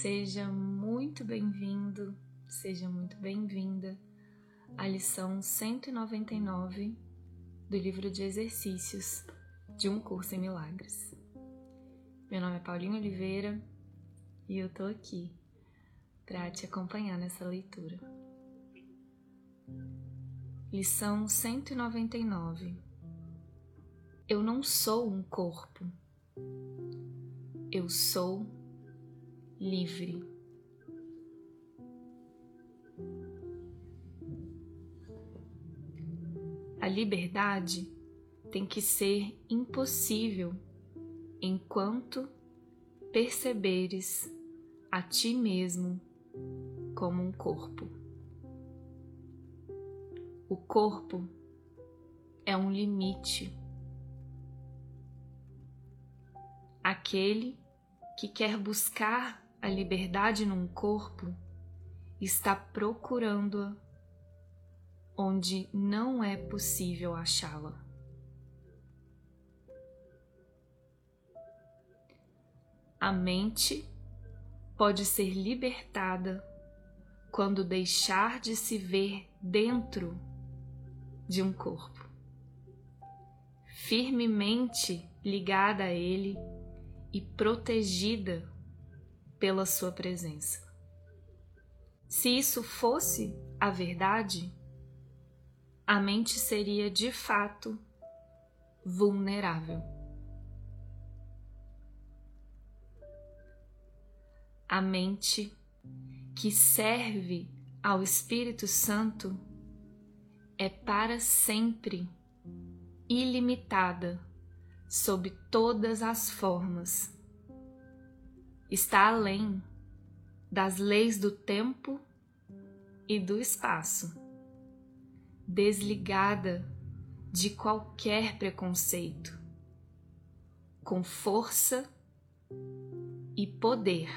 Seja muito bem-vindo, seja muito bem-vinda à lição 199 do livro de exercícios de um curso em milagres. Meu nome é Paulinho Oliveira e eu tô aqui para te acompanhar nessa leitura. Lição 199 Eu não sou um corpo, eu sou livre. A liberdade tem que ser impossível enquanto perceberes a ti mesmo como um corpo. O corpo é um limite. Aquele que quer buscar a liberdade num corpo está procurando-a onde não é possível achá-la. A mente pode ser libertada quando deixar de se ver dentro de um corpo, firmemente ligada a ele e protegida pela sua presença. Se isso fosse a verdade, a mente seria de fato vulnerável. A mente que serve ao Espírito Santo é para sempre ilimitada sob todas as formas está além das leis do tempo e do espaço, desligada de qualquer preconceito, com força e poder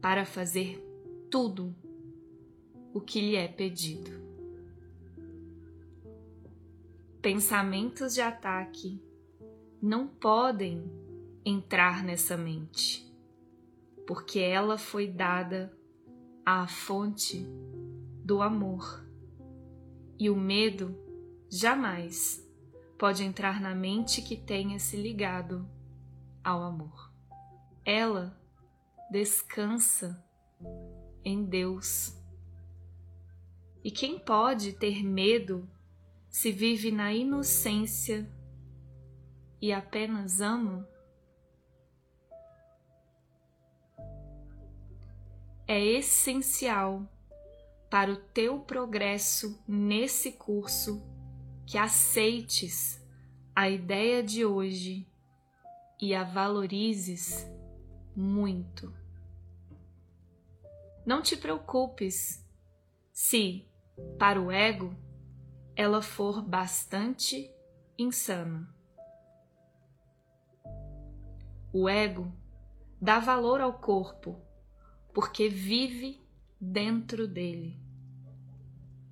para fazer tudo o que lhe é pedido. Pensamentos de ataque não podem entrar nessa mente porque ela foi dada à fonte do amor. E o medo jamais pode entrar na mente que tenha se ligado ao amor. Ela descansa em Deus. E quem pode ter medo se vive na inocência e apenas ama? É essencial para o teu progresso nesse curso que aceites a ideia de hoje e a valorizes muito. Não te preocupes se, para o ego, ela for bastante insana. O ego dá valor ao corpo porque vive dentro dele,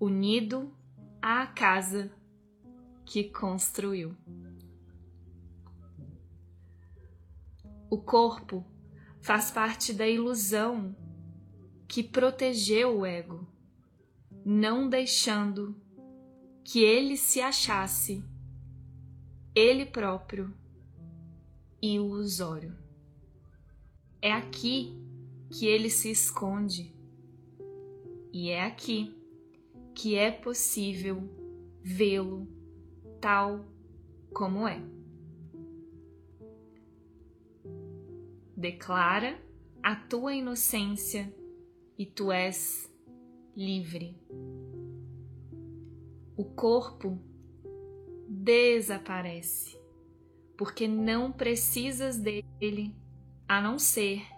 unido à casa que construiu. O corpo faz parte da ilusão que protegeu o ego, não deixando que ele se achasse ele próprio ilusório. É aqui que ele se esconde. E é aqui que é possível vê-lo tal como é. Declara a tua inocência e tu és livre. O corpo desaparece, porque não precisas dele a não ser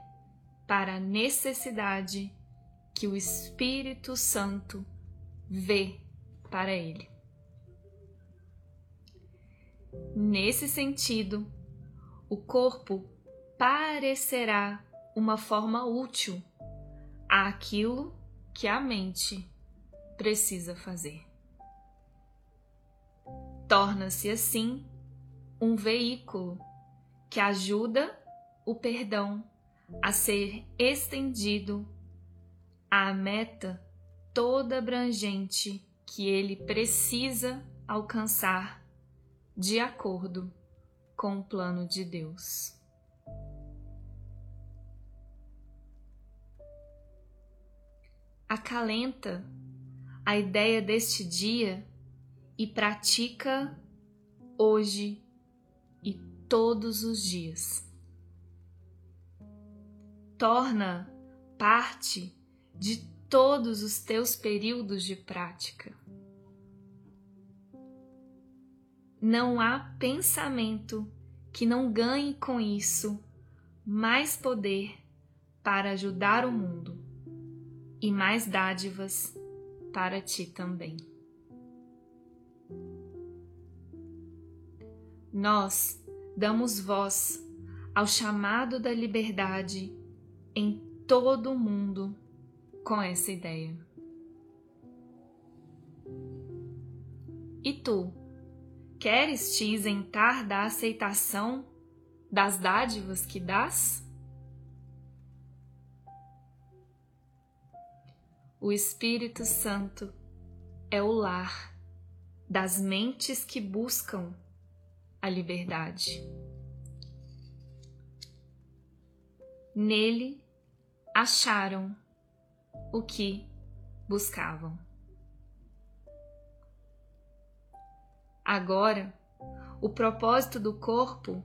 para a necessidade que o Espírito Santo vê para ele. Nesse sentido, o corpo parecerá uma forma útil àquilo que a mente precisa fazer. Torna-se assim um veículo que ajuda o perdão a ser estendido à meta toda abrangente que ele precisa alcançar de acordo com o plano de Deus. Acalenta a ideia deste dia e pratica hoje e todos os dias. Torna parte de todos os teus períodos de prática. Não há pensamento que não ganhe com isso mais poder para ajudar o mundo e mais dádivas para ti também. Nós damos voz ao chamado da liberdade em todo o mundo com essa ideia. E tu, queres te isentar da aceitação das dádivas que dás? O Espírito Santo é o lar das mentes que buscam a liberdade. Nele acharam o que buscavam. Agora, o propósito do corpo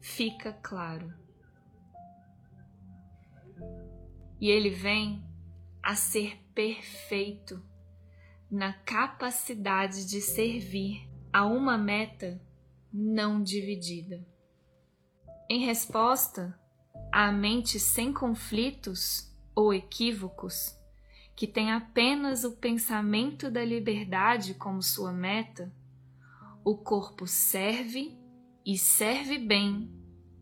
fica claro. E ele vem a ser perfeito na capacidade de servir a uma meta não dividida. Em resposta à mente sem conflitos ou equívocos, que tem apenas o pensamento da liberdade como sua meta, o corpo serve e serve bem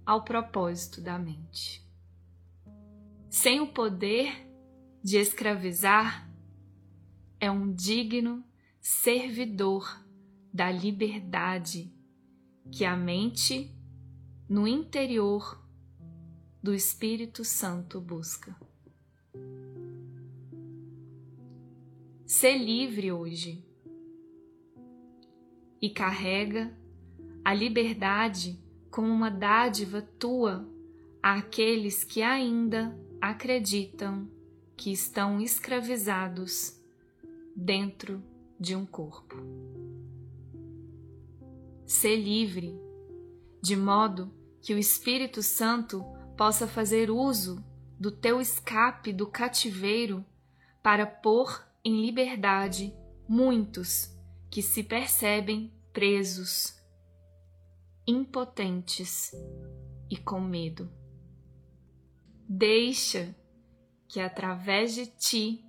ao propósito da mente. Sem o poder de escravizar, é um digno servidor da liberdade que a mente no interior do Espírito Santo busca. Ser livre hoje e carrega a liberdade como uma dádiva tua àqueles que ainda acreditam que estão escravizados dentro de um corpo. Ser livre, de modo que o Espírito Santo possa fazer uso do teu escape do cativeiro para pôr em liberdade muitos que se percebem presos, impotentes e com medo. Deixa que através de ti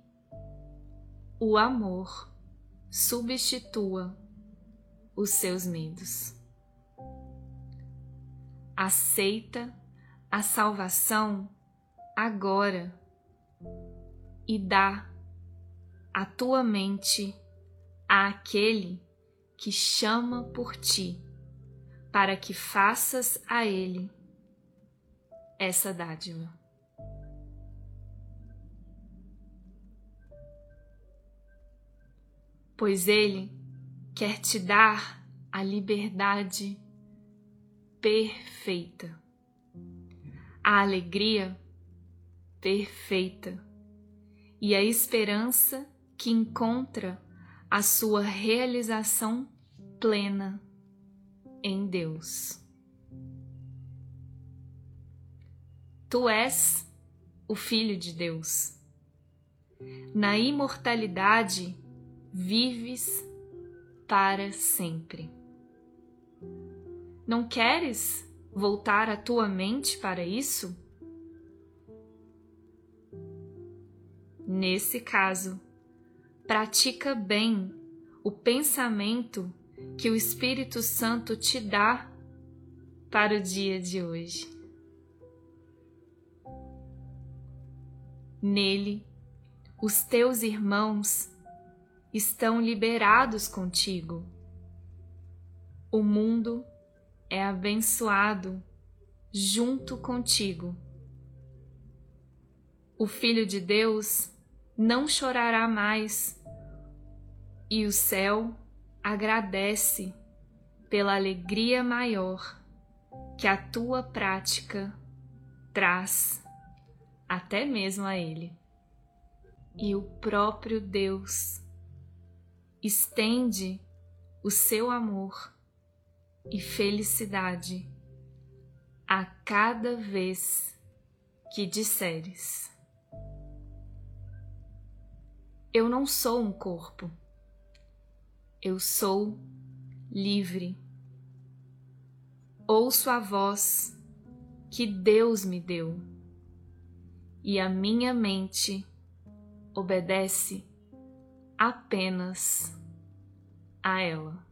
o amor substitua os seus medos. Aceita a salvação agora e dá a tua mente àquele que chama por ti, para que faças a ele essa dádiva. Pois ele quer te dar a liberdade perfeita, a alegria perfeita e a esperança que encontra a sua realização plena em Deus. Tu és o Filho de Deus. Na imortalidade vives para sempre. Não queres voltar a tua mente para isso? Nesse caso, pratica bem o pensamento que o Espírito Santo te dá para o dia de hoje. Nele, os teus irmãos estão liberados contigo. O mundo é abençoado junto contigo o Filho de Deus não chorará mais e o céu agradece pela alegria maior que a tua prática traz até mesmo a Ele. E o próprio Deus estende o seu amor e felicidade a cada vez que disseres: Eu não sou um corpo, eu sou livre. Ouço a voz que Deus me deu e a minha mente obedece apenas a ela.